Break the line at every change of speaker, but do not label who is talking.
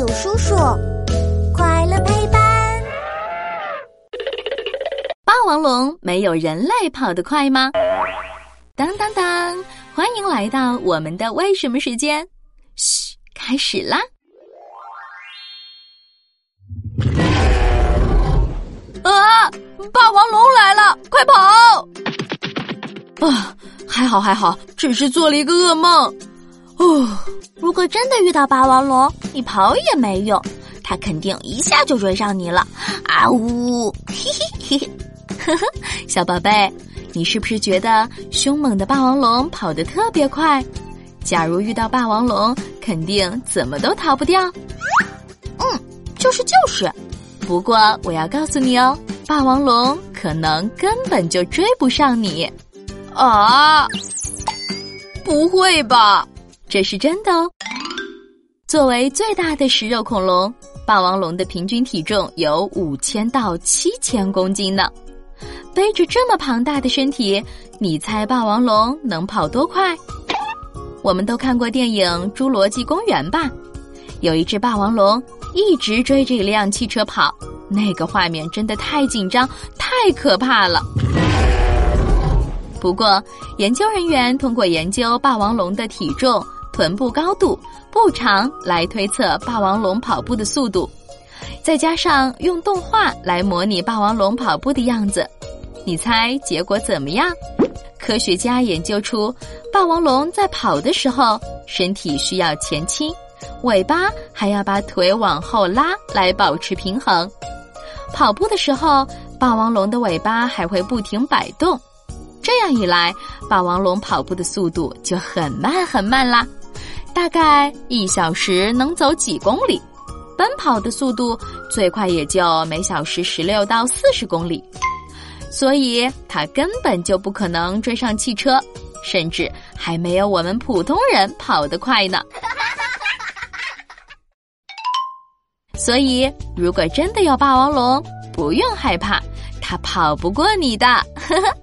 有叔叔，快乐陪伴。
霸王龙没有人类跑得快吗？当当当！欢迎来到我们的为什么时间。嘘，开始啦！
啊！霸王龙来了，快跑！啊，还好还好，只是做了一个噩梦。哦，
如果真的遇到霸王龙，你跑也没用，它肯定一下就追上你了。啊呜！嘿嘿嘿，
呵呵，小宝贝，你是不是觉得凶猛的霸王龙跑得特别快？假如遇到霸王龙，肯定怎么都逃不掉。
嗯，就是就是。
不过我要告诉你哦，霸王龙可能根本就追不上你，
啊！不会吧？
这是真的哦。作为最大的食肉恐龙，霸王龙的平均体重有五千到七千公斤呢。背着这么庞大的身体，你猜霸王龙能跑多快？我们都看过电影《侏罗纪公园》吧？有一只霸王龙。一直追着一辆汽车跑，那个画面真的太紧张、太可怕了。不过，研究人员通过研究霸王龙的体重、臀部高度、步长来推测霸王龙跑步的速度，再加上用动画来模拟霸王龙跑步的样子，你猜结果怎么样？科学家研究出，霸王龙在跑的时候，身体需要前倾。尾巴还要把腿往后拉来保持平衡，跑步的时候，霸王龙的尾巴还会不停摆动。这样一来，霸王龙跑步的速度就很慢很慢啦，大概一小时能走几公里。奔跑的速度最快也就每小时十六到四十公里，所以它根本就不可能追上汽车，甚至还没有我们普通人跑得快呢。所以，如果真的有霸王龙，不用害怕，它跑不过你的。呵呵。